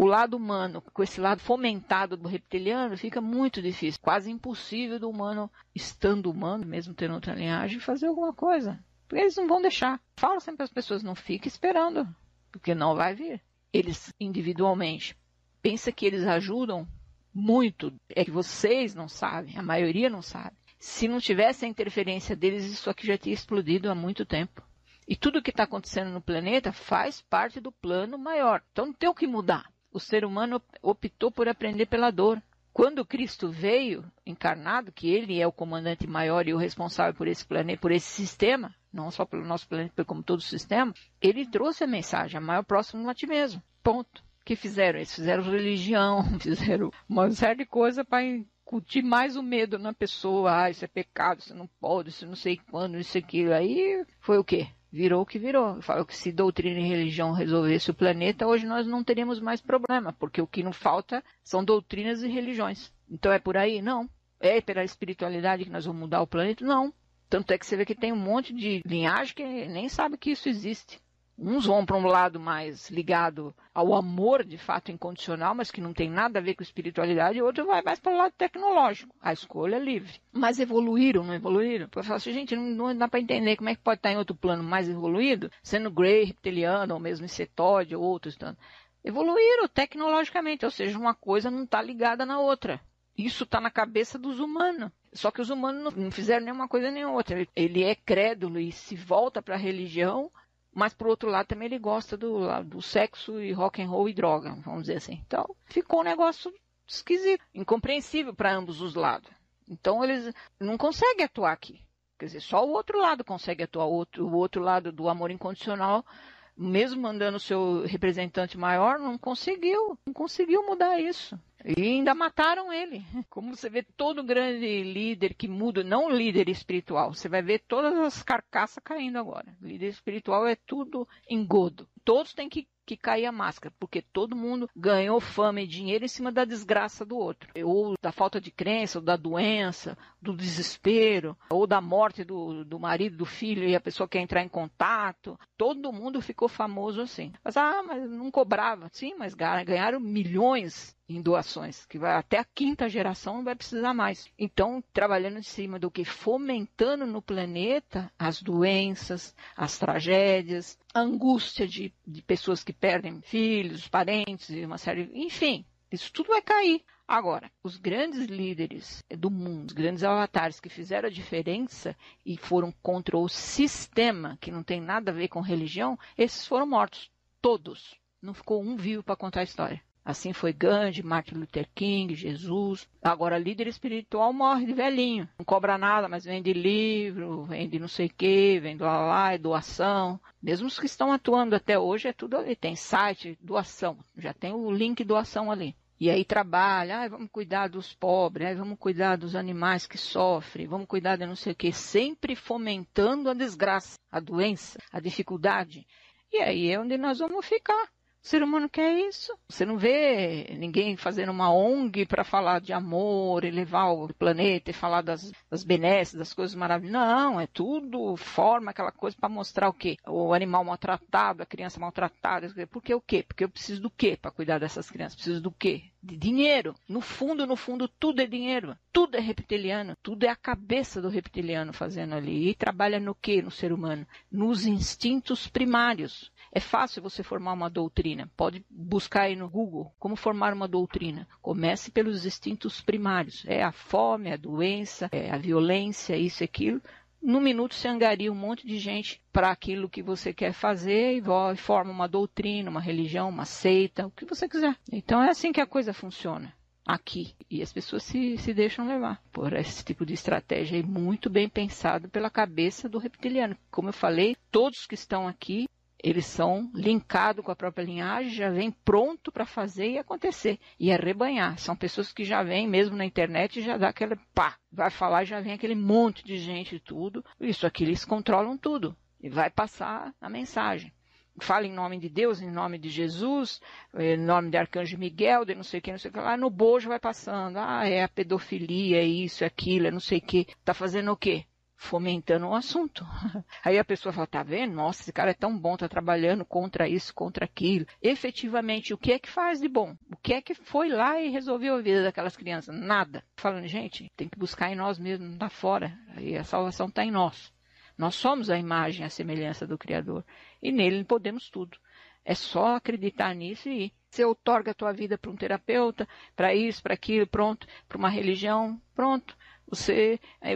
o lado humano, com esse lado fomentado do reptiliano, fica muito difícil, quase impossível do humano, estando humano, mesmo tendo outra linhagem, fazer alguma coisa. Porque eles não vão deixar. Falo sempre às pessoas, não fique esperando, porque não vai vir. Eles, individualmente, pensa que eles ajudam muito. É que vocês não sabem, a maioria não sabe. Se não tivesse a interferência deles, isso aqui já tinha explodido há muito tempo. E tudo que está acontecendo no planeta faz parte do plano maior. Então não tem o que mudar. O ser humano optou por aprender pela dor. Quando Cristo veio encarnado, que ele é o comandante maior e o responsável por esse planeta, por esse sistema, não só pelo nosso planeta, como todo o sistema, ele trouxe a mensagem, a maior próximo a ti mesmo. Ponto. O que fizeram? Eles fizeram religião, fizeram uma série de coisas para incutir mais o medo na pessoa. Ah, isso é pecado, isso não pode, isso não sei quando, isso aquilo. Aí foi o quê? Virou o que virou. Eu falo que se doutrina e religião resolvesse o planeta, hoje nós não teríamos mais problema, porque o que não falta são doutrinas e religiões. Então é por aí? Não. É pela espiritualidade que nós vamos mudar o planeta? Não. Tanto é que você vê que tem um monte de linhagem que nem sabe que isso existe. Uns vão para um lado mais ligado ao amor de fato incondicional, mas que não tem nada a ver com espiritualidade, e outro vai mais para o lado tecnológico. A escolha é livre. Mas evoluíram, não evoluíram? Eu falo assim, gente, não, dá para entender como é que pode estar em outro plano mais evoluído, sendo Grey, reptiliano, ou mesmo Cetóide, ou outros tanto. Evoluíram tecnologicamente, ou seja, uma coisa não está ligada na outra. Isso está na cabeça dos humanos. Só que os humanos não fizeram nenhuma coisa nem outra. Ele é crédulo e se volta para a religião mas por outro lado também ele gosta do, do sexo e rock and roll e droga, vamos dizer assim. Então ficou um negócio esquisito, incompreensível para ambos os lados. Então eles não conseguem atuar aqui. Quer dizer, só o outro lado consegue atuar, o outro, o outro lado do amor incondicional, mesmo mandando o seu representante maior, não conseguiu, não conseguiu mudar isso. E ainda mataram ele. Como você vê todo grande líder que muda, não líder espiritual, você vai ver todas as carcaças caindo agora. Líder espiritual é tudo engodo. Todos têm que que cair a máscara, porque todo mundo ganhou fama e dinheiro em cima da desgraça do outro, ou da falta de crença, ou da doença, do desespero, ou da morte do, do marido, do filho e a pessoa quer entrar em contato. Todo mundo ficou famoso assim. Mas, ah, mas não cobrava. Sim, mas ganharam milhões em doações, que vai até a quinta geração não vai precisar mais. Então, trabalhando em cima do que fomentando no planeta as doenças, as tragédias, a angústia de, de pessoas que perdem filhos, parentes e uma série, enfim, isso tudo vai cair. Agora, os grandes líderes do mundo, os grandes avatares que fizeram a diferença e foram contra o sistema, que não tem nada a ver com religião, esses foram mortos. Todos. Não ficou um vivo para contar a história. Assim foi Gandhi, Martin Luther King, Jesus. Agora, líder espiritual morre de velhinho. Não cobra nada, mas vende livro, vende não sei o que, vende lá, lá, é doação. Mesmo os que estão atuando até hoje, é tudo ali. Tem site, doação. Já tem o link doação ali. E aí trabalha, ah, vamos cuidar dos pobres, ah, vamos cuidar dos animais que sofrem, vamos cuidar de não sei o que, sempre fomentando a desgraça, a doença, a dificuldade. E aí é onde nós vamos ficar. O ser humano quer isso. Você não vê ninguém fazendo uma ONG para falar de amor, elevar o planeta e falar das, das benesses, das coisas maravilhosas. Não, é tudo forma aquela coisa para mostrar o quê? O animal maltratado, a criança maltratada. Porque o quê? Porque eu preciso do quê para cuidar dessas crianças? Preciso do quê? De dinheiro. No fundo, no fundo, tudo é dinheiro. Tudo é reptiliano. Tudo é a cabeça do reptiliano fazendo ali. E trabalha no quê no ser humano? Nos instintos primários. É fácil você formar uma doutrina. Pode buscar aí no Google como formar uma doutrina. Comece pelos instintos primários. É a fome, a doença, é a violência, isso e aquilo. No minuto você angaria um monte de gente para aquilo que você quer fazer e forma uma doutrina, uma religião, uma seita, o que você quiser. Então é assim que a coisa funciona aqui. E as pessoas se, se deixam levar por esse tipo de estratégia muito bem pensado pela cabeça do reptiliano. Como eu falei, todos que estão aqui eles são linkados com a própria linhagem, já vem pronto para fazer e acontecer. E arrebanhar. São pessoas que já vêm mesmo na internet e já dá aquele pá. Vai falar já vem aquele monte de gente e tudo. Isso aqui eles controlam tudo. E vai passar a mensagem. Fala em nome de Deus, em nome de Jesus, em nome de Arcanjo Miguel, de não sei o que, não sei o que. Lá no bojo vai passando. Ah, é a pedofilia, é isso, é aquilo, é não sei o que. Tá fazendo o quê? Fomentando o assunto. Aí a pessoa fala, tá vendo? Nossa, esse cara é tão bom, tá trabalhando contra isso, contra aquilo. Efetivamente, o que é que faz de bom? O que é que foi lá e resolveu a vida daquelas crianças? Nada. Falando, gente, tem que buscar em nós mesmos, não tá fora. Aí a salvação está em nós. Nós somos a imagem, a semelhança do Criador. E nele podemos tudo. É só acreditar nisso e ir. Você outorga a tua vida para um terapeuta, para isso, para aquilo, pronto, para uma religião, pronto. Você é,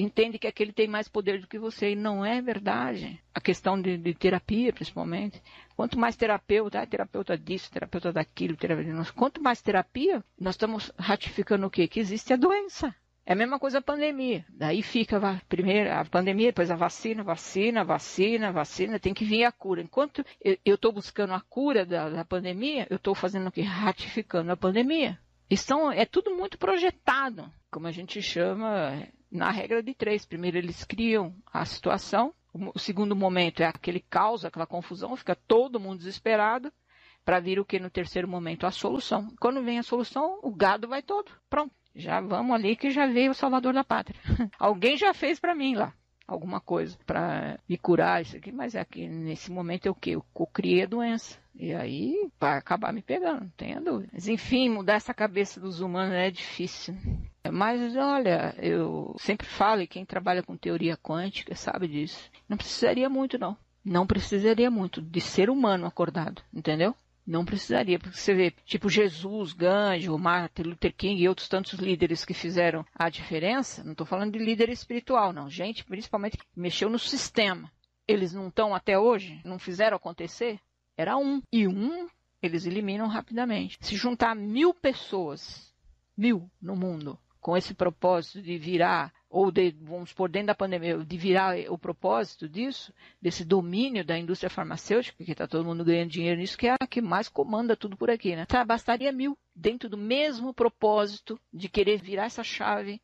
entende que aquele tem mais poder do que você, e não é verdade. A questão de, de terapia, principalmente. Quanto mais terapeuta, ah, terapeuta disso, terapeuta daquilo, terapeuta... quanto mais terapia, nós estamos ratificando o quê? Que existe a doença. É a mesma coisa a pandemia. Daí fica a, primeiro a pandemia, depois a vacina, vacina, vacina, vacina, tem que vir a cura. Enquanto eu estou buscando a cura da, da pandemia, eu estou fazendo o quê? Ratificando a pandemia. Estão, é tudo muito projetado, como a gente chama na regra de três. Primeiro eles criam a situação, o segundo momento é aquele caos, aquela confusão, fica todo mundo desesperado para vir o que no terceiro momento a solução. Quando vem a solução, o gado vai todo. Pronto. Já vamos ali que já veio o salvador da pátria. Alguém já fez para mim lá alguma coisa para me curar isso aqui, mas é que nesse momento o que? Eu criei a doença. E aí vai acabar me pegando, não tenha dúvida. Mas enfim, mudar essa cabeça dos humanos é difícil. Mas olha, eu sempre falo, e quem trabalha com teoria quântica sabe disso. Não precisaria muito, não. Não precisaria muito de ser humano acordado, entendeu? Não precisaria, porque você vê, tipo Jesus, Gandhi, Martin Luther King e outros tantos líderes que fizeram a diferença. Não estou falando de líder espiritual, não. Gente, principalmente, mexeu no sistema. Eles não estão até hoje? Não fizeram acontecer? Era um. E um, eles eliminam rapidamente. Se juntar mil pessoas, mil no mundo, com esse propósito de virar ou de, vamos por dentro da pandemia, de virar o propósito disso, desse domínio da indústria farmacêutica, que está todo mundo ganhando dinheiro nisso, que é a que mais comanda tudo por aqui, né? Tá, bastaria mil, dentro do mesmo propósito de querer virar essa chave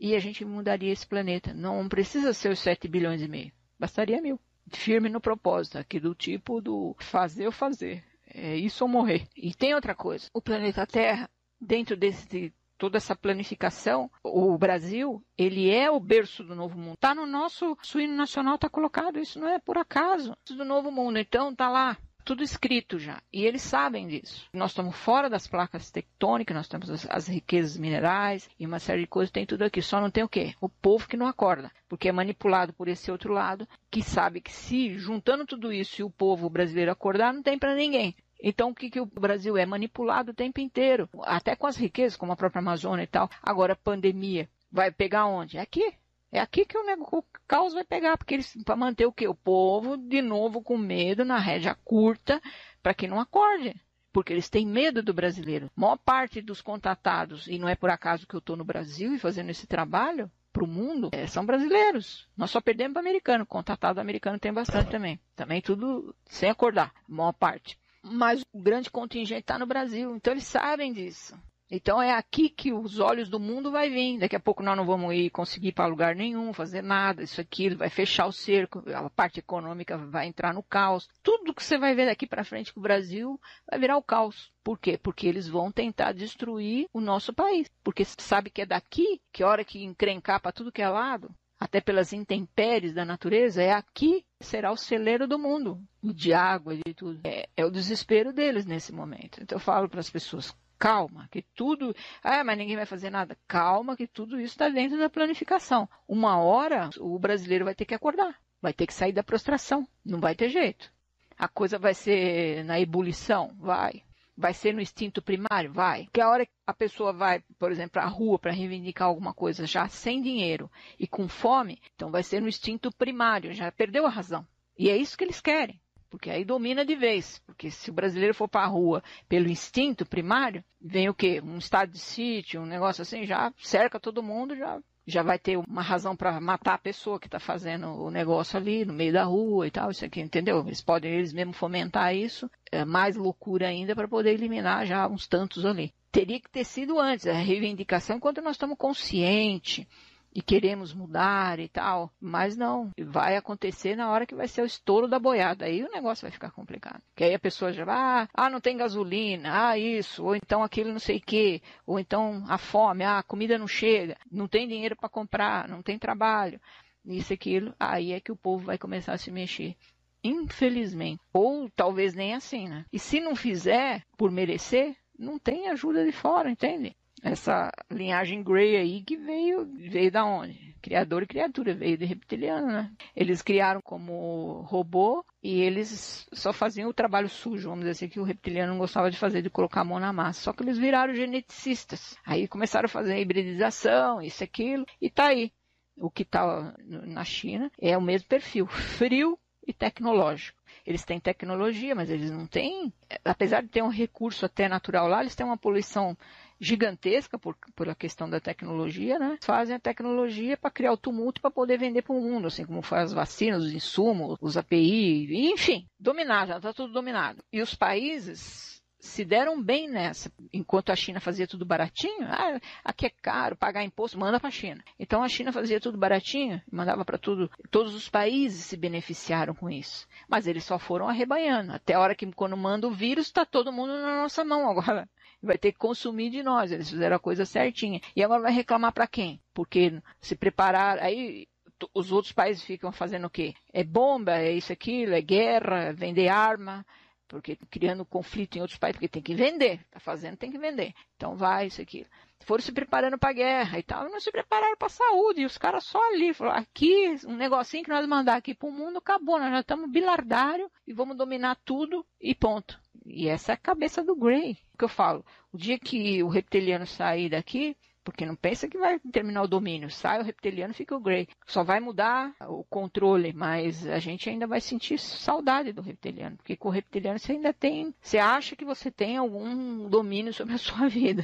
e a gente mudaria esse planeta. Não precisa ser os 7 bilhões e meio, bastaria mil. Firme no propósito, aqui do tipo do fazer ou fazer. É isso ou morrer. E tem outra coisa, o planeta Terra, dentro desse toda essa planificação, o Brasil, ele é o berço do novo mundo. Está no nosso suíno nacional, está colocado, isso não é por acaso. Do novo mundo, então está lá, tudo escrito já. E eles sabem disso. Nós estamos fora das placas tectônicas, nós temos as, as, riquezas minerais e uma série de coisas, tem tudo aqui. Só não tem o quê? O povo que não acorda, porque é manipulado por esse outro lado, que sabe que se juntando tudo isso e o povo brasileiro acordar, não tem para ninguém. Então, o que, que o Brasil é? Manipulado o tempo inteiro, até com as riquezas, como a própria Amazônia e tal. Agora, pandemia, vai pegar onde? É aqui. É aqui que o, o caos vai pegar, porque eles para manter o quê? O povo de novo com medo na rédea curta, para que não acorde. Porque eles têm medo do brasileiro. A maior parte dos contatados, e não é por acaso que eu estou no Brasil e fazendo esse trabalho, para o mundo é, são brasileiros. Nós só perdemos para americano. Contatado americano tem bastante também. Também tudo sem acordar, a maior parte mas o grande contingente está no Brasil, então eles sabem disso. Então é aqui que os olhos do mundo vai vir. Daqui a pouco nós não vamos ir conseguir para lugar nenhum, fazer nada, isso aquilo, vai fechar o cerco, a parte econômica vai entrar no caos. Tudo que você vai ver daqui para frente com o Brasil vai virar o caos. Por quê? Porque eles vão tentar destruir o nosso país. Porque sabe que é daqui que a hora que encrencar para tudo que é lado, até pelas intempéries da natureza, é aqui que será o celeiro do mundo, de água, de tudo. É, é o desespero deles nesse momento. Então eu falo para as pessoas, calma, que tudo. Ah, mas ninguém vai fazer nada. Calma, que tudo isso está dentro da planificação. Uma hora o brasileiro vai ter que acordar, vai ter que sair da prostração. Não vai ter jeito. A coisa vai ser na ebulição? Vai. Vai ser no instinto primário? Vai. Que a hora que a pessoa vai, por exemplo, à rua para reivindicar alguma coisa já sem dinheiro e com fome, então vai ser no instinto primário, já perdeu a razão. E é isso que eles querem. Porque aí domina de vez. Porque se o brasileiro for para a rua pelo instinto primário, vem o quê? Um estado de sítio, um negócio assim, já cerca todo mundo, já já vai ter uma razão para matar a pessoa que está fazendo o negócio ali no meio da rua e tal, isso aqui, entendeu? Eles podem eles mesmos fomentar isso, é mais loucura ainda para poder eliminar já uns tantos ali. Teria que ter sido antes, a reivindicação enquanto nós estamos conscientes e queremos mudar e tal, mas não, vai acontecer na hora que vai ser o estouro da boiada, aí o negócio vai ficar complicado. Que aí a pessoa já vai, ah, ah não tem gasolina, ah, isso, ou então aquilo não sei o quê, ou então a fome, ah, a comida não chega, não tem dinheiro para comprar, não tem trabalho. isso aquilo, aí é que o povo vai começar a se mexer. Infelizmente. Ou talvez nem assim, né? E se não fizer por merecer, não tem ajuda de fora, entende? Essa linhagem Grey aí que veio, veio da onde? Criador e criatura, veio de reptiliano, né? Eles criaram como robô e eles só faziam o trabalho sujo, vamos dizer assim, que o reptiliano não gostava de fazer, de colocar a mão na massa. Só que eles viraram geneticistas. Aí começaram a fazer a hibridização, isso, aquilo, e tá aí. O que tá na China é o mesmo perfil, frio e tecnológico. Eles têm tecnologia, mas eles não têm, apesar de ter um recurso até natural lá, eles têm uma poluição gigantesca por, por a questão da tecnologia, né? Fazem a tecnologia para criar o tumulto para poder vender para o mundo, assim como faz as vacinas, os insumos, os API, enfim, dominar, já está tudo dominado. E os países se deram bem nessa. Enquanto a China fazia tudo baratinho, ah, aqui é caro, pagar imposto, manda para a China. Então a China fazia tudo baratinho, mandava para tudo. Todos os países se beneficiaram com isso. Mas eles só foram arrebanhando. Até a hora que quando manda o vírus, está todo mundo na nossa mão agora vai ter que consumir de nós. Eles fizeram a coisa certinha. E agora vai reclamar para quem? Porque se preparar, aí os outros países ficam fazendo o quê? É bomba, é isso, aquilo, é guerra, é vender arma, porque criando conflito em outros países, porque tem que vender, tá fazendo, tem que vender. Então vai, isso, aquilo. Foram se preparando para a guerra e tal, não se prepararam para a saúde, e os caras só ali, falaram, aqui, um negocinho que nós mandar aqui para o mundo, acabou, nós já estamos bilardário e vamos dominar tudo e ponto. E essa é a cabeça do Gray, que eu falo. O dia que o reptiliano sair daqui, porque não pensa que vai terminar o domínio. Sai o reptiliano, fica o Grey. Só vai mudar o controle, mas a gente ainda vai sentir saudade do reptiliano, porque com o reptiliano você ainda tem, você acha que você tem algum domínio sobre a sua vida,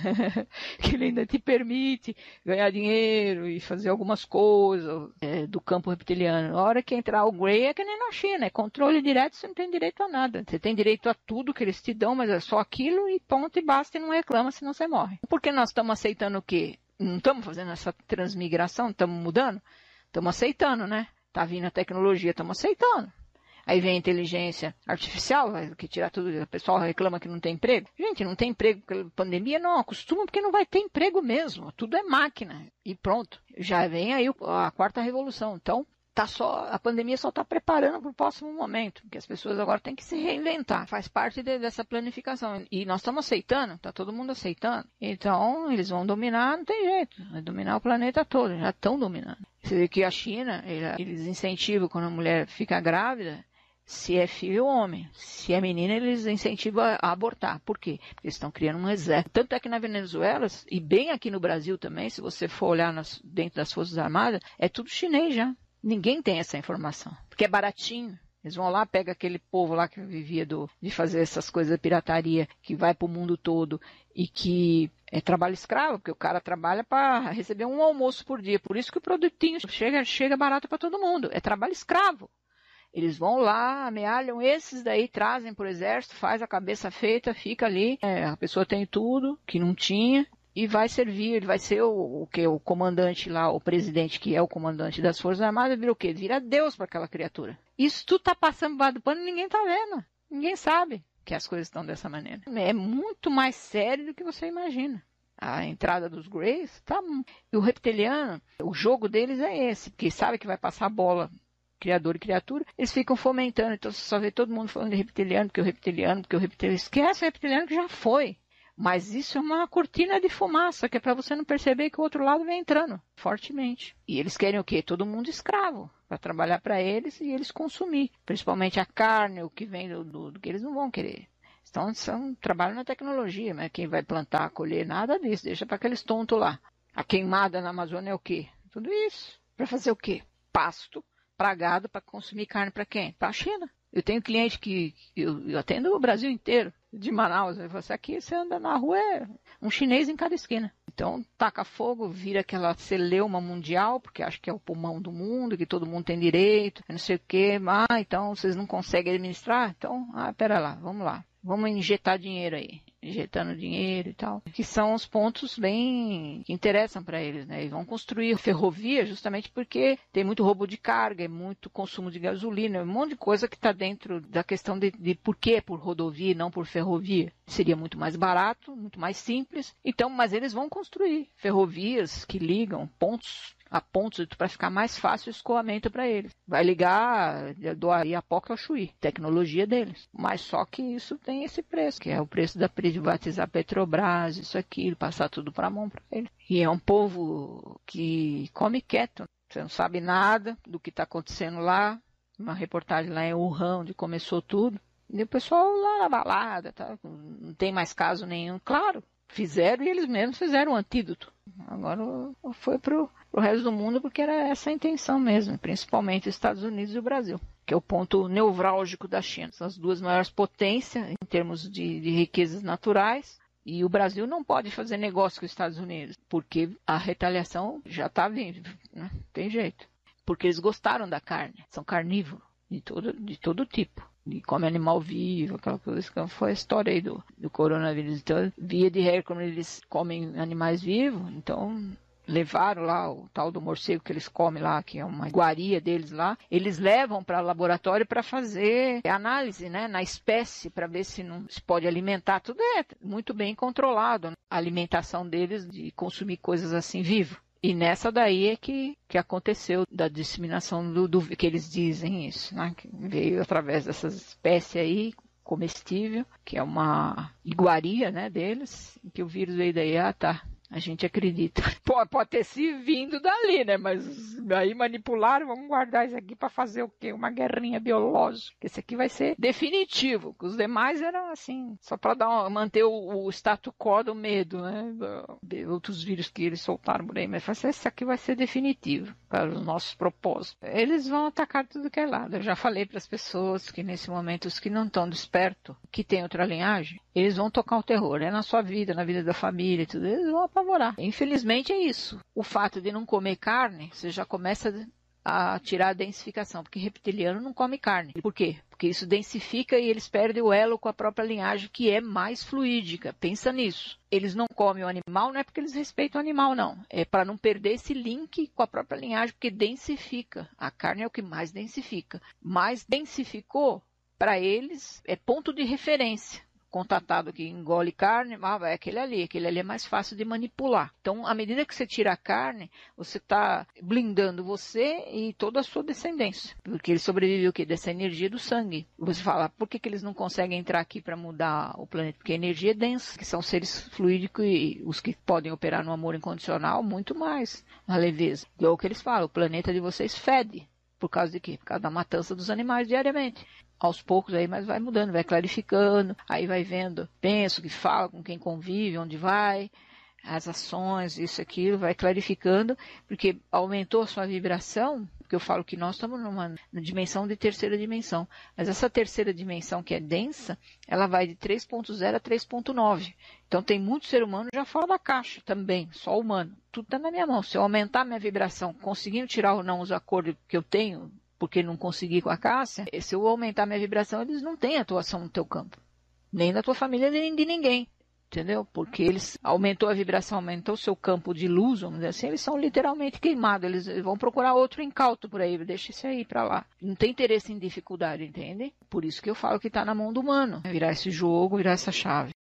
que ele ainda te permite ganhar dinheiro e fazer algumas coisas é, do campo reptiliano. Na hora que entrar o Grey é que nem na China, é controle direto, você não tem direito a nada. Você tem direito a tudo que eles te dão, mas é só aquilo e ponto e basta e não reclama, senão você morre. Porque nós estamos aceitando o quê? Não estamos fazendo essa transmigração, estamos mudando, estamos aceitando, né? Está vindo a tecnologia, estamos aceitando. Aí vem a inteligência artificial, que tirar tudo, o pessoal reclama que não tem emprego. Gente, não tem emprego pela pandemia, não, acostuma porque não vai ter emprego mesmo. Tudo é máquina. E pronto. Já vem aí a quarta revolução. Então, tá só, a pandemia só está preparando para o próximo momento, porque as pessoas agora têm que se reinventar, faz parte de, dessa planificação. E nós estamos aceitando, está todo mundo aceitando. Então, eles vão dominar, não tem jeito, vai dominar o planeta todo, já estão dominando. Você vê que a China, eles incentivam quando a mulher fica grávida, se é filho ou homem. Se é menina, eles incentivam a abortar. Por quê? Porque eles estão criando um exército. Tanto é que na Venezuela, e bem aqui no Brasil também, se você for olhar nas, dentro das Forças Armadas, é tudo chinês já. Ninguém tem essa informação, porque é baratinho. Eles vão lá, pega aquele povo lá que vivia do, de fazer essas coisas de pirataria, que vai para o mundo todo e que é trabalho escravo, porque o cara trabalha para receber um almoço por dia. Por isso que o produtinho chega, chega barato para todo mundo. É trabalho escravo. Eles vão lá, amealham esses daí, trazem para o exército, faz a cabeça feita, fica ali. É, a pessoa tem tudo que não tinha e vai servir, ele vai ser o, o que o comandante lá, o presidente que é o comandante das Forças Armadas, vira o quê? Vira Deus para aquela criatura. Isso tudo tá passando do pano e ninguém tá vendo. Ninguém sabe que as coisas estão dessa maneira. É muito mais sério do que você imagina. A entrada dos Greys tá. E o reptiliano, o jogo deles é esse, porque sabe que vai passar a bola criador e criatura, eles ficam fomentando. Então você só vê todo mundo falando de reptiliano, porque o reptiliano, porque o reptiliano. Esquece o reptiliano que já foi. Mas isso é uma cortina de fumaça, que é para você não perceber que o outro lado vem entrando fortemente. E eles querem o quê? Todo mundo escravo, para trabalhar para eles e eles consumir. Principalmente a carne, o que vem do, do, do que eles não vão querer. Então, são trabalho na tecnologia, mas quem vai plantar, colher, nada disso. Deixa para aqueles tontos lá. A queimada na Amazônia é o quê? Tudo isso. Para fazer o quê? Pasto, pragado para consumir carne para quem? Para a China. Eu tenho cliente que eu, eu atendo o Brasil inteiro de Manaus. Você aqui, você anda na rua, é um chinês em cada esquina. Então, taca fogo, vira aquela celeuma mundial, porque acha que é o pulmão do mundo, que todo mundo tem direito, não sei o quê. Ah, então vocês não conseguem administrar? Então, ah, pera lá, vamos lá. Vamos injetar dinheiro aí injetando dinheiro e tal, que são os pontos bem que interessam para eles, né? E vão construir ferrovia justamente porque tem muito roubo de carga, é muito consumo de gasolina, um monte de coisa que está dentro da questão de, de por que por rodovia e não por ferrovia. Seria muito mais barato, muito mais simples. Então, mas eles vão construir ferrovias que ligam pontos a ponto para ficar mais fácil o escoamento para eles. Vai ligar do Ariapoca ao Chuí, tecnologia deles. Mas só que isso tem esse preço, que é o preço da privatizar Petrobras, isso aqui, passar tudo para a mão para eles. E é um povo que come quieto. Você não sabe nada do que está acontecendo lá. Uma reportagem lá em Wuhan, onde começou tudo. E o pessoal lá na balada, tá? não tem mais caso nenhum. Claro, fizeram e eles mesmos fizeram o um antídoto. Agora foi para o resto do mundo porque era essa a intenção mesmo, principalmente os Estados Unidos e o Brasil, que é o ponto nevrálgico da China. São as duas maiores potências em termos de, de riquezas naturais. E o Brasil não pode fazer negócio com os Estados Unidos, porque a retaliação já está vindo, né? tem jeito. Porque eles gostaram da carne, são carnívoros de todo, de todo tipo de come animal vivo, aquela coisa que foi a história aí do, do coronavírus. Então, via de regra, como eles comem animais vivos, então levaram lá o tal do morcego que eles comem lá, que é uma iguaria deles lá, eles levam para o laboratório para fazer análise, né, na espécie, para ver se não se pode alimentar. Tudo é muito bem controlado, né? a alimentação deles de consumir coisas assim vivo. E nessa daí é que, que aconteceu da disseminação do, do que eles dizem isso, né? Que veio através dessas espécies aí comestível, que é uma iguaria, né, deles, que o vírus veio daí, ah, tá, a gente acredita. Pode, pode ter se vindo dali, né? Mas aí manipularam, vamos guardar isso aqui para fazer o quê? Uma guerrinha biológica. Esse aqui vai ser definitivo. Os demais eram assim, só para dar manter o, o status quo do medo, né? Outros vírus que eles soltaram por aí. Mas assim, esse aqui vai ser definitivo para os nossos propósitos. Eles vão atacar tudo que é lado. Eu já falei para as pessoas que nesse momento os que não estão despertos, que tem outra linhagem, eles vão tocar o terror. É na sua vida, na vida da família, tudo. Eles vão apavorar. Infelizmente é isso. O fato de não comer carne, você já começa a tirar a densificação, porque reptiliano não come carne. Por quê? Porque isso densifica e eles perdem o elo com a própria linhagem, que é mais fluídica. Pensa nisso. Eles não comem o animal, não é porque eles respeitam o animal, não. É para não perder esse link com a própria linhagem, porque densifica. A carne é o que mais densifica. Mais densificou, para eles, é ponto de referência contatado que engole carne, ah, vai aquele ali, aquele ali é mais fácil de manipular. Então, à medida que você tira a carne, você está blindando você e toda a sua descendência, porque ele sobrevive o quê? Dessa energia do sangue. Você fala, por que, que eles não conseguem entrar aqui para mudar o planeta? Porque a energia é densa, que são seres fluídicos e os que podem operar no amor incondicional, muito mais na leveza. E é o que eles falam, o planeta de vocês fede. Por causa de quê? Por causa da matança dos animais diariamente aos poucos aí, mas vai mudando, vai clarificando, aí vai vendo, pensa, que fala, com quem convive, onde vai, as ações, isso, aquilo, vai clarificando, porque aumentou a sua vibração, porque eu falo que nós estamos numa dimensão de terceira dimensão, mas essa terceira dimensão que é densa, ela vai de 3.0 a 3.9. Então tem muito ser humano já fora da caixa também, só humano. Tudo está na minha mão. Se eu aumentar minha vibração, conseguindo tirar ou não os acordos que eu tenho porque não consegui com a Cássia, se eu aumentar minha vibração, eles não têm atuação no teu campo. Nem da tua família, nem de ninguém. Entendeu? Porque eles aumentou a vibração, aumentou o seu campo de luz, vamos dizer assim, eles são literalmente queimados. Eles vão procurar outro incauto por aí, deixa esse aí para lá. Não tem interesse em dificuldade, entende? Por isso que eu falo que está na mão do humano. Virar esse jogo, virar essa chave.